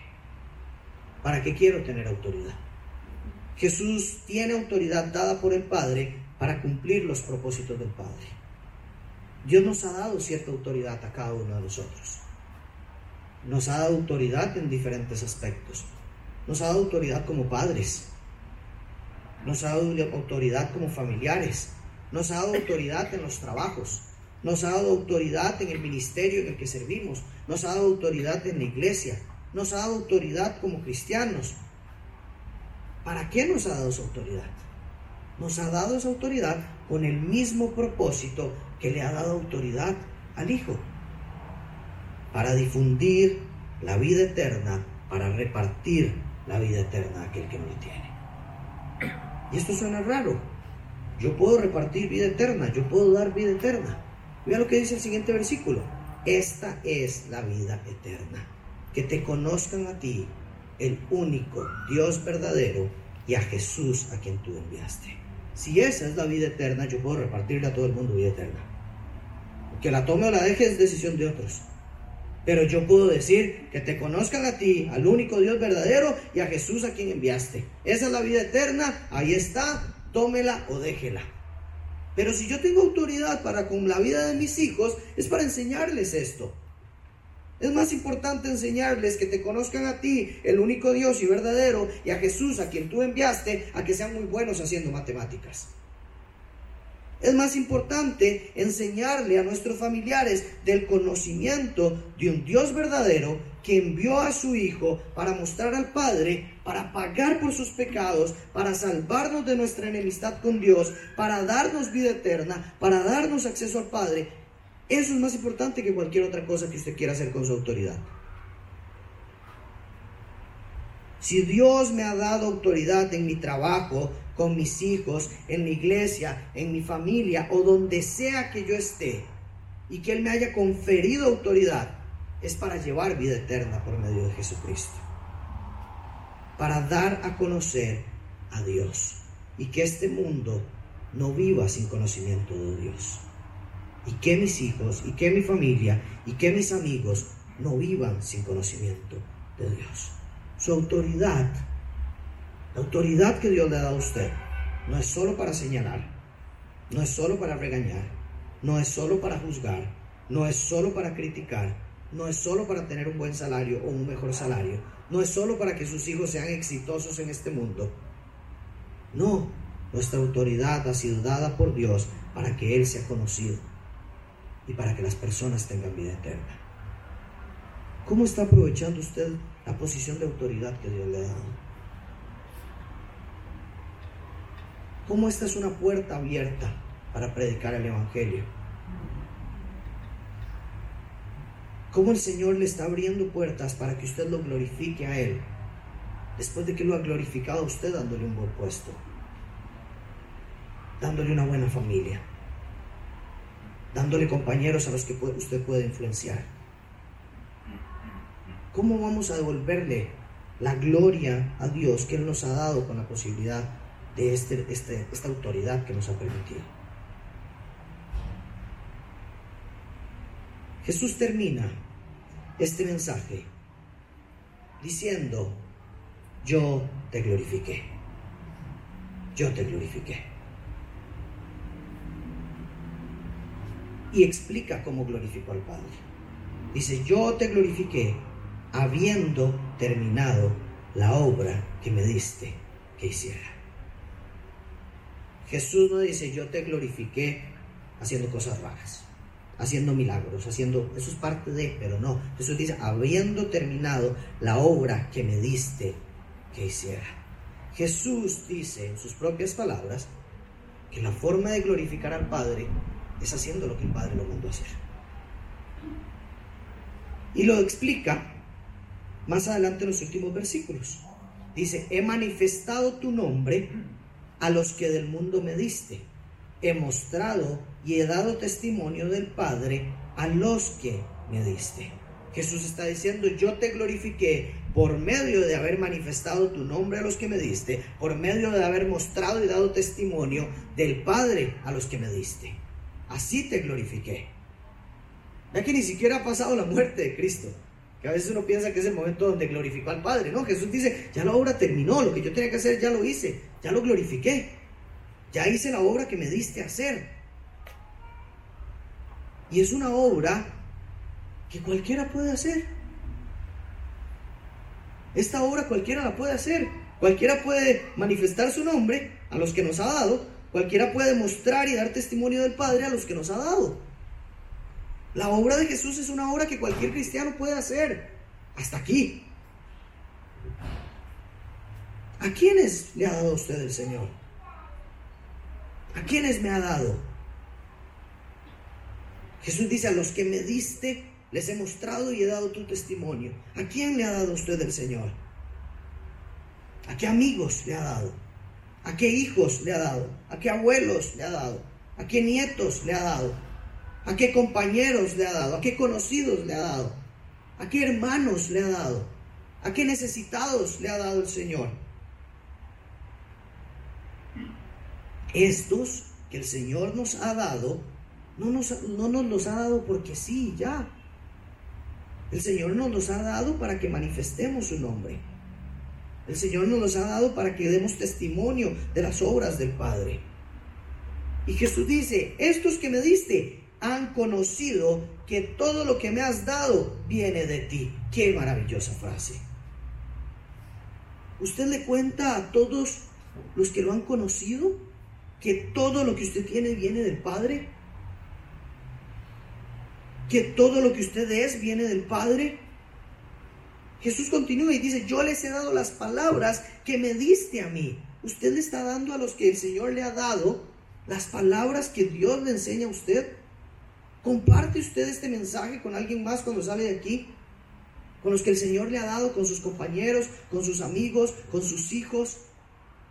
¿Para qué quiero tener autoridad? Jesús tiene autoridad dada por el Padre para cumplir los propósitos del Padre. Dios nos ha dado cierta autoridad a cada uno de nosotros. Nos ha dado autoridad en diferentes aspectos. Nos ha dado autoridad como padres. Nos ha dado autoridad como familiares. Nos ha dado autoridad en los trabajos. Nos ha dado autoridad en el ministerio en el que servimos. Nos ha dado autoridad en la iglesia. Nos ha dado autoridad como cristianos. ¿Para qué nos ha dado esa autoridad? Nos ha dado esa autoridad con el mismo propósito que le ha dado autoridad al Hijo. Para difundir la vida eterna, para repartir la vida eterna a aquel que no la tiene. Y esto suena raro. Yo puedo repartir vida eterna, yo puedo dar vida eterna. Vea lo que dice el siguiente versículo. Esta es la vida eterna. Que te conozcan a ti, el único Dios verdadero y a Jesús a quien tú enviaste. Si esa es la vida eterna, yo puedo repartirle a todo el mundo vida eterna. Que la tome o la deje es decisión de otros. Pero yo puedo decir que te conozcan a ti, al único Dios verdadero y a Jesús a quien enviaste. Esa es la vida eterna, ahí está, tómela o déjela. Pero si yo tengo autoridad para con la vida de mis hijos, es para enseñarles esto. Es más importante enseñarles que te conozcan a ti, el único Dios y verdadero, y a Jesús, a quien tú enviaste, a que sean muy buenos haciendo matemáticas. Es más importante enseñarle a nuestros familiares del conocimiento de un Dios verdadero que envió a su Hijo para mostrar al Padre, para pagar por sus pecados, para salvarnos de nuestra enemistad con Dios, para darnos vida eterna, para darnos acceso al Padre. Eso es más importante que cualquier otra cosa que usted quiera hacer con su autoridad. Si Dios me ha dado autoridad en mi trabajo, con mis hijos, en mi iglesia, en mi familia o donde sea que yo esté, y que Él me haya conferido autoridad, es para llevar vida eterna por medio de Jesucristo. Para dar a conocer a Dios y que este mundo no viva sin conocimiento de Dios. Y que mis hijos, y que mi familia, y que mis amigos no vivan sin conocimiento de Dios. Su autoridad, la autoridad que Dios le ha dado a usted, no es solo para señalar, no es solo para regañar, no es solo para juzgar, no es solo para criticar, no es solo para tener un buen salario o un mejor salario, no es solo para que sus hijos sean exitosos en este mundo. No, nuestra autoridad ha sido dada por Dios para que Él sea conocido y para que las personas tengan vida eterna. ¿Cómo está aprovechando usted la posición de autoridad que Dios le ha dado? ¿Cómo esta es una puerta abierta para predicar el Evangelio? ¿Cómo el Señor le está abriendo puertas para que usted lo glorifique a Él? Después de que lo ha glorificado a usted dándole un buen puesto, dándole una buena familia, dándole compañeros a los que usted puede influenciar. ¿Cómo vamos a devolverle la gloria a Dios que Él nos ha dado con la posibilidad de este, este, esta autoridad que nos ha permitido? Jesús termina este mensaje diciendo, yo te glorifiqué, yo te glorifiqué. Y explica cómo glorificó al Padre. Dice, yo te glorifiqué habiendo terminado la obra que me diste que hiciera. Jesús no dice, yo te glorifiqué haciendo cosas raras, haciendo milagros, haciendo, eso es parte de, pero no. Jesús dice, habiendo terminado la obra que me diste que hiciera. Jesús dice en sus propias palabras que la forma de glorificar al Padre es haciendo lo que el Padre lo mandó a hacer. Y lo explica más adelante en los últimos versículos. Dice, he manifestado tu nombre a los que del mundo me diste. He mostrado y he dado testimonio del Padre a los que me diste. Jesús está diciendo, yo te glorifiqué por medio de haber manifestado tu nombre a los que me diste, por medio de haber mostrado y dado testimonio del Padre a los que me diste. Así te glorifiqué. Ya que ni siquiera ha pasado la muerte de Cristo. Que a veces uno piensa que es el momento donde glorificó al Padre. No, Jesús dice, ya la obra terminó, lo que yo tenía que hacer ya lo hice, ya lo glorifiqué. Ya hice la obra que me diste a hacer. Y es una obra que cualquiera puede hacer. Esta obra cualquiera la puede hacer. Cualquiera puede manifestar su nombre a los que nos ha dado. Cualquiera puede mostrar y dar testimonio del Padre a los que nos ha dado. La obra de Jesús es una obra que cualquier cristiano puede hacer. Hasta aquí. ¿A quiénes le ha dado usted el Señor? ¿A quiénes me ha dado? Jesús dice, a los que me diste, les he mostrado y he dado tu testimonio. ¿A quién le ha dado usted el Señor? ¿A qué amigos le ha dado? ¿A qué hijos le ha dado? ¿A qué abuelos le ha dado? ¿A qué nietos le ha dado? ¿A qué compañeros le ha dado? ¿A qué conocidos le ha dado? ¿A qué hermanos le ha dado? ¿A qué necesitados le ha dado el Señor? Estos que el Señor nos ha dado, no nos, no nos los ha dado porque sí, ya. El Señor nos los ha dado para que manifestemos su nombre. El Señor nos los ha dado para que demos testimonio de las obras del Padre. Y Jesús dice, estos que me diste, han conocido que todo lo que me has dado viene de ti. Qué maravillosa frase. Usted le cuenta a todos los que lo han conocido que todo lo que usted tiene viene del Padre? ¿Que todo lo que usted es viene del Padre? Jesús continúa y dice, yo les he dado las palabras que me diste a mí. Usted le está dando a los que el Señor le ha dado las palabras que Dios le enseña a usted. ¿Comparte usted este mensaje con alguien más cuando sale de aquí? Con los que el Señor le ha dado, con sus compañeros, con sus amigos, con sus hijos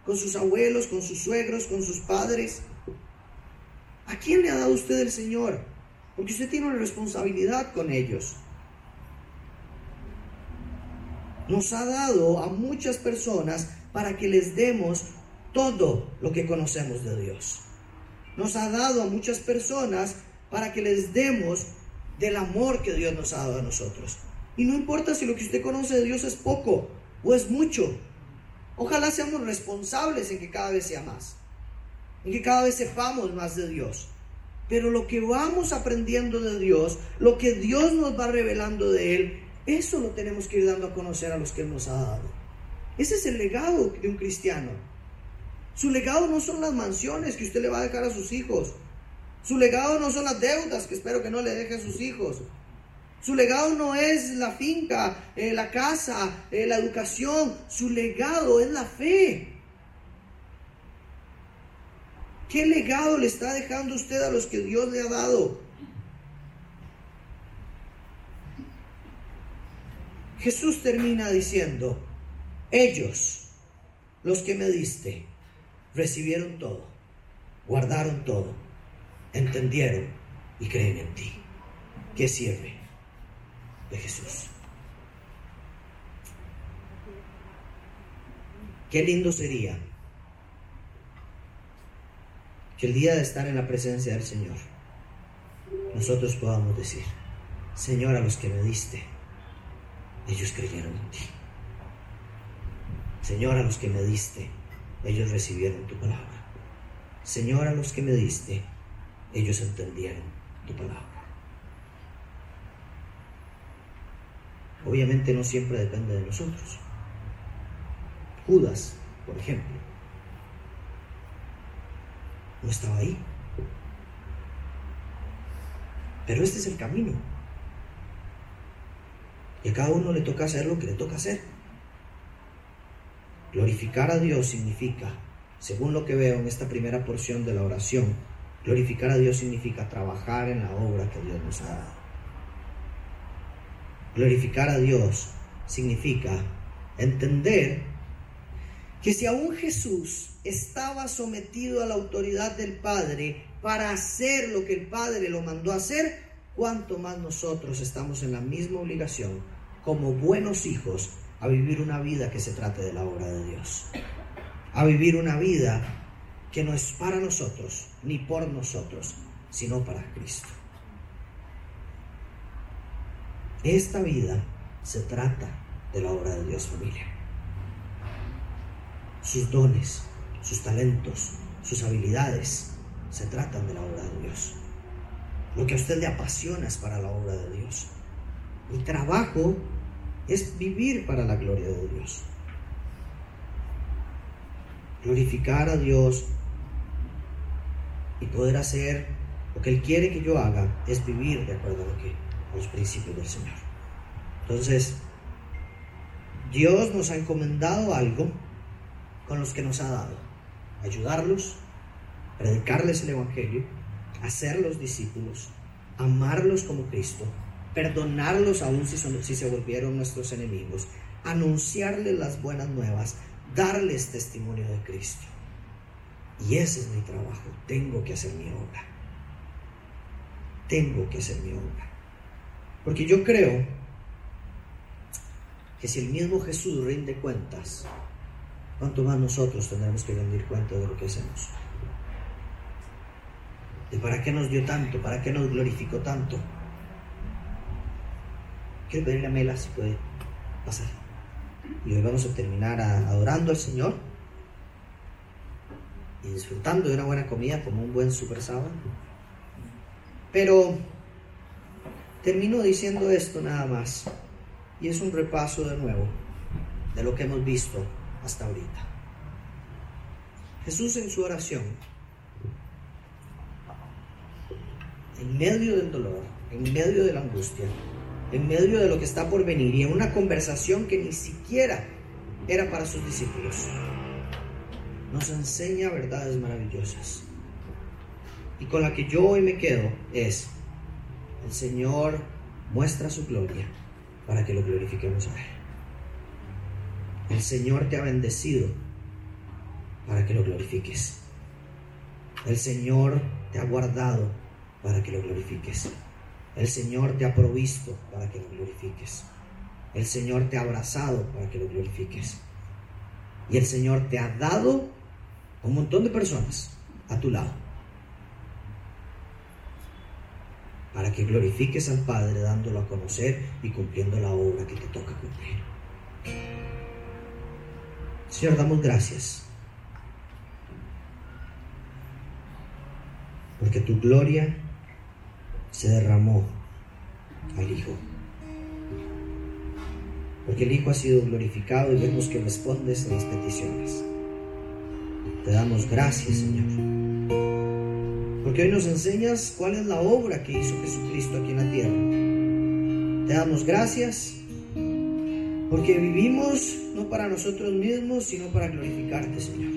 con sus abuelos, con sus suegros, con sus padres. ¿A quién le ha dado usted el Señor? Porque usted tiene una responsabilidad con ellos. Nos ha dado a muchas personas para que les demos todo lo que conocemos de Dios. Nos ha dado a muchas personas para que les demos del amor que Dios nos ha dado a nosotros. Y no importa si lo que usted conoce de Dios es poco o es mucho, Ojalá seamos responsables en que cada vez sea más, en que cada vez sepamos más de Dios. Pero lo que vamos aprendiendo de Dios, lo que Dios nos va revelando de Él, eso lo tenemos que ir dando a conocer a los que Él nos ha dado. Ese es el legado de un cristiano. Su legado no son las mansiones que usted le va a dejar a sus hijos. Su legado no son las deudas que espero que no le deje a sus hijos. Su legado no es la finca, eh, la casa, eh, la educación. Su legado es la fe. ¿Qué legado le está dejando usted a los que Dios le ha dado? Jesús termina diciendo, ellos, los que me diste, recibieron todo, guardaron todo, entendieron y creen en ti. ¿Qué sirve? de Jesús. Qué lindo sería que el día de estar en la presencia del Señor, nosotros podamos decir, Señor, a los que me diste, ellos creyeron en ti. Señor, a los que me diste, ellos recibieron tu palabra. Señor, a los que me diste, ellos entendieron tu palabra. Obviamente no siempre depende de nosotros. Judas, por ejemplo, no estaba ahí. Pero este es el camino. Y a cada uno le toca hacer lo que le toca hacer. Glorificar a Dios significa, según lo que veo en esta primera porción de la oración, glorificar a Dios significa trabajar en la obra que Dios nos ha dado. Glorificar a Dios significa entender que si aún Jesús estaba sometido a la autoridad del Padre para hacer lo que el Padre lo mandó a hacer, cuánto más nosotros estamos en la misma obligación como buenos hijos a vivir una vida que se trate de la obra de Dios. A vivir una vida que no es para nosotros ni por nosotros, sino para Cristo. Esta vida se trata de la obra de Dios familia. Sus dones, sus talentos, sus habilidades se tratan de la obra de Dios. Lo que a usted le apasiona es para la obra de Dios. Mi trabajo es vivir para la gloria de Dios. Glorificar a Dios y poder hacer lo que Él quiere que yo haga es vivir de acuerdo a que los principios del Señor. Entonces, Dios nos ha encomendado algo con los que nos ha dado. Ayudarlos, predicarles el Evangelio, hacerlos discípulos, amarlos como Cristo, perdonarlos aún si, si se volvieron nuestros enemigos, anunciarles las buenas nuevas, darles testimonio de Cristo. Y ese es mi trabajo. Tengo que hacer mi obra. Tengo que hacer mi obra. Porque yo creo que si el mismo Jesús rinde cuentas, ¿cuánto más nosotros tendremos que rendir cuenta de lo que hacemos? De para qué nos dio tanto, para qué nos glorificó tanto. Quiero pedirle a Mela si puede pasar. Y hoy vamos a terminar adorando al Señor y disfrutando de una buena comida como un buen super sábado. Pero termino diciendo esto nada más y es un repaso de nuevo de lo que hemos visto hasta ahorita. Jesús en su oración, en medio del dolor, en medio de la angustia, en medio de lo que está por venir y en una conversación que ni siquiera era para sus discípulos, nos enseña verdades maravillosas. Y con la que yo hoy me quedo es, el Señor muestra su gloria para que lo glorifiquemos a Él. El Señor te ha bendecido para que lo glorifiques. El Señor te ha guardado para que lo glorifiques. El Señor te ha provisto para que lo glorifiques. El Señor te ha abrazado para que lo glorifiques. Y el Señor te ha dado un montón de personas a tu lado para que glorifiques al Padre dándolo a conocer y cumpliendo la obra que te toca cumplir. Señor, damos gracias porque tu gloria se derramó al Hijo. Porque el Hijo ha sido glorificado y vemos que respondes a las peticiones. Te damos gracias, Señor. Porque hoy nos enseñas cuál es la obra que hizo Jesucristo aquí en la tierra. Te damos gracias porque vivimos no para nosotros mismos, sino para glorificarte, Señor.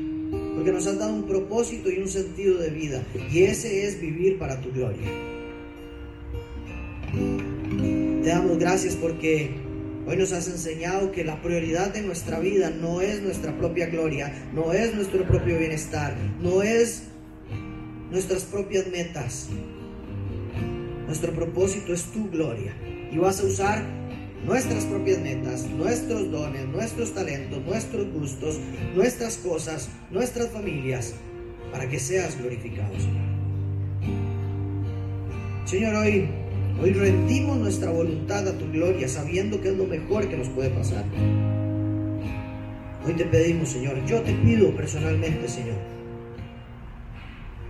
Porque nos has dado un propósito y un sentido de vida. Y ese es vivir para tu gloria. Te damos gracias porque hoy nos has enseñado que la prioridad de nuestra vida no es nuestra propia gloria, no es nuestro propio bienestar, no es nuestras propias metas. Nuestro propósito es tu gloria. Y vas a usar nuestras propias metas, nuestros dones, nuestros talentos, nuestros gustos, nuestras cosas, nuestras familias, para que seas glorificado, Señor. Señor, hoy Hoy rendimos nuestra voluntad a tu gloria, sabiendo que es lo mejor que nos puede pasar. Hoy te pedimos, Señor, yo te pido personalmente, Señor,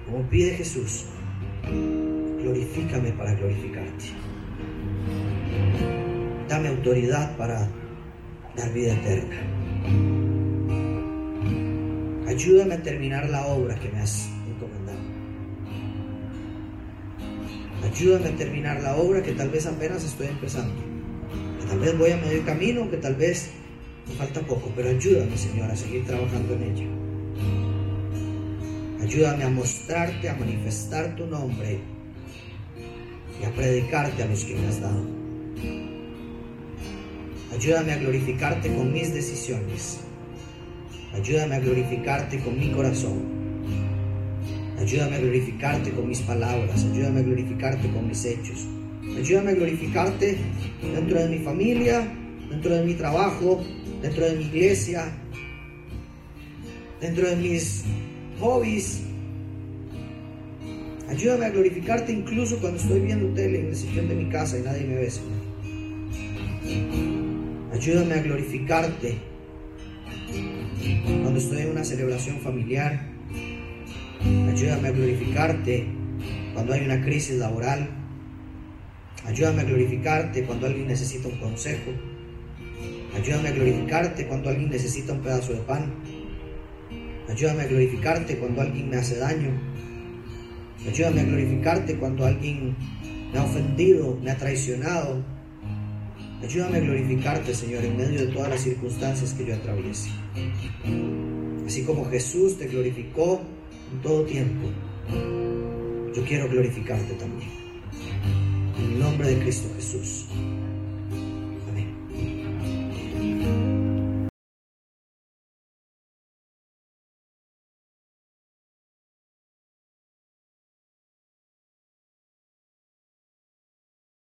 como pide Jesús, glorifícame para glorificarte. Dame autoridad para dar vida eterna. Ayúdame a terminar la obra que me has Ayúdame a terminar la obra que tal vez apenas estoy empezando. Que tal vez voy a medio camino, que tal vez me falta poco, pero ayúdame, Señor, a seguir trabajando en ella. Ayúdame a mostrarte, a manifestar tu nombre y a predicarte a los que me has dado. Ayúdame a glorificarte con mis decisiones. Ayúdame a glorificarte con mi corazón. Ayúdame a glorificarte con mis palabras, ayúdame a glorificarte con mis hechos. Ayúdame a glorificarte dentro de mi familia, dentro de mi trabajo, dentro de mi iglesia, dentro de mis hobbies. Ayúdame a glorificarte incluso cuando estoy viendo tele en el sillón de mi casa y nadie me ve. Ayúdame a glorificarte cuando estoy en una celebración familiar Ayúdame a glorificarte cuando hay una crisis laboral. Ayúdame a glorificarte cuando alguien necesita un consejo. Ayúdame a glorificarte cuando alguien necesita un pedazo de pan. Ayúdame a glorificarte cuando alguien me hace daño. Ayúdame a glorificarte cuando alguien me ha ofendido, me ha traicionado. Ayúdame a glorificarte, Señor, en medio de todas las circunstancias que yo atraviese. Así como Jesús te glorificó todo tiempo, yo quiero glorificarte también. En el nombre de Cristo Jesús.